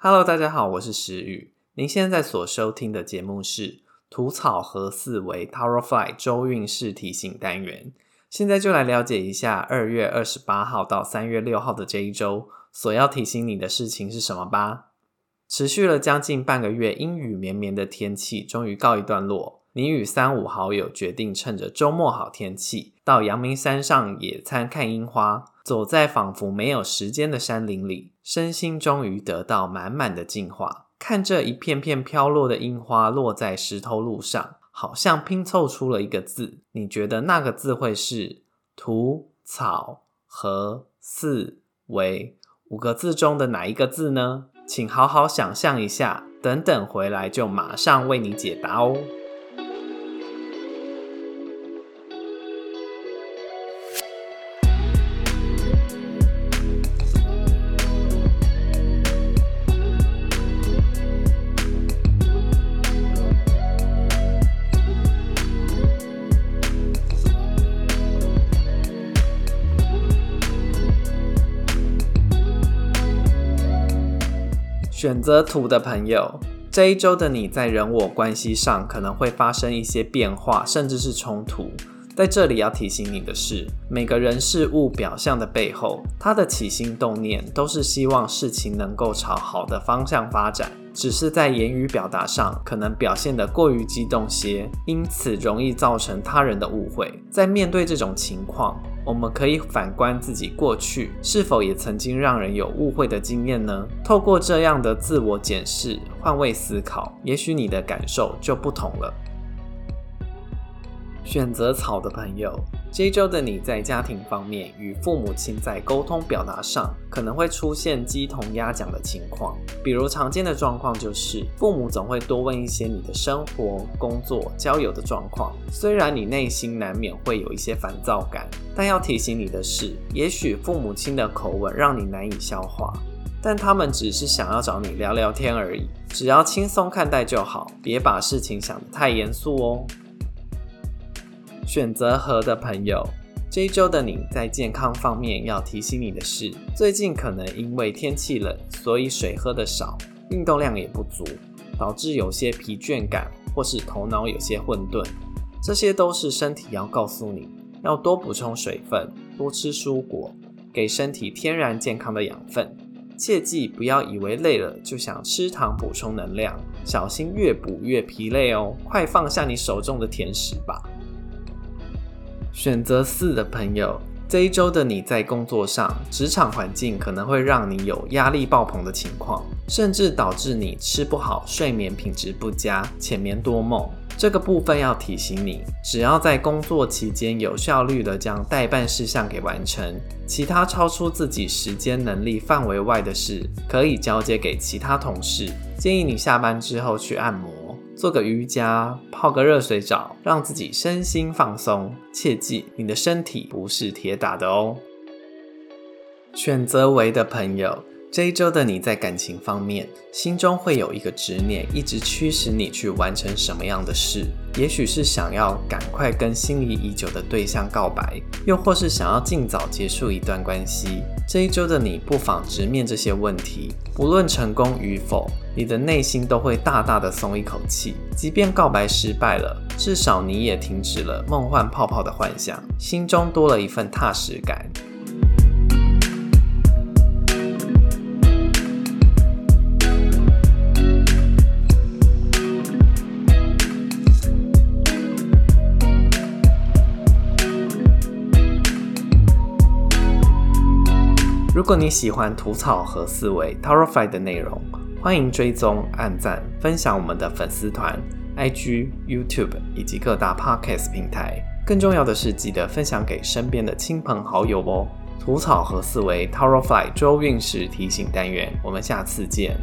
Hello，大家好，我是石宇。您现在所收听的节目是吐草和四维 Tower Fly 周运势提醒单元。现在就来了解一下二月二十八号到三月六号的这一周所要提醒你的事情是什么吧。持续了将近半个月阴雨绵绵的天气终于告一段落。你与三五好友决定趁着周末好天气，到阳明山上野餐看樱花。走在仿佛没有时间的山林里，身心终于得到满满的净化。看这一片片飘落的樱花落在石头路上，好像拼凑出了一个字。你觉得那个字会是“土草和四维”五个字中的哪一个字呢？请好好想象一下，等等回来就马上为你解答哦。选择土的朋友，这一周的你在人我关系上可能会发生一些变化，甚至是冲突。在这里要提醒你的是，每个人事物表象的背后，他的起心动念都是希望事情能够朝好的方向发展，只是在言语表达上可能表现得过于激动些，因此容易造成他人的误会。在面对这种情况，我们可以反观自己过去，是否也曾经让人有误会的经验呢？透过这样的自我检视、换位思考，也许你的感受就不同了。选择草的朋友，这一周的你在家庭方面与父母亲在沟通表达上可能会出现鸡同鸭讲的情况。比如常见的状况就是，父母总会多问一些你的生活、工作、交友的状况。虽然你内心难免会有一些烦躁感，但要提醒你的是，也许父母亲的口吻让你难以消化，但他们只是想要找你聊聊天而已，只要轻松看待就好，别把事情想得太严肃哦。选择和的朋友，这一周的你在健康方面要提醒你的是，最近可能因为天气冷，所以水喝的少，运动量也不足，导致有些疲倦感，或是头脑有些混沌，这些都是身体要告诉你，要多补充水分，多吃蔬果，给身体天然健康的养分。切记不要以为累了就想吃糖补充能量，小心越补越疲累哦！快放下你手中的甜食吧。选择四的朋友，这一周的你在工作上、职场环境可能会让你有压力爆棚的情况，甚至导致你吃不好、睡眠品质不佳、浅眠多梦。这个部分要提醒你，只要在工作期间有效率的将代办事项给完成，其他超出自己时间能力范围外的事，可以交接给其他同事。建议你下班之后去按摩。做个瑜伽，泡个热水澡，让自己身心放松。切记，你的身体不是铁打的哦。选择为的朋友。这一周的你在感情方面，心中会有一个执念，一直驱使你去完成什么样的事？也许是想要赶快跟心仪已久的对象告白，又或是想要尽早结束一段关系。这一周的你不妨直面这些问题，不论成功与否，你的内心都会大大的松一口气。即便告白失败了，至少你也停止了梦幻泡泡的幻想，心中多了一份踏实感。如果你喜欢吐草和思维 Towerify 的内容，欢迎追踪、按赞、分享我们的粉丝团、IG、YouTube 以及各大 Podcast 平台。更重要的是，记得分享给身边的亲朋好友哦！吐草和思维 Towerify 周运势提醒单元，我们下次见。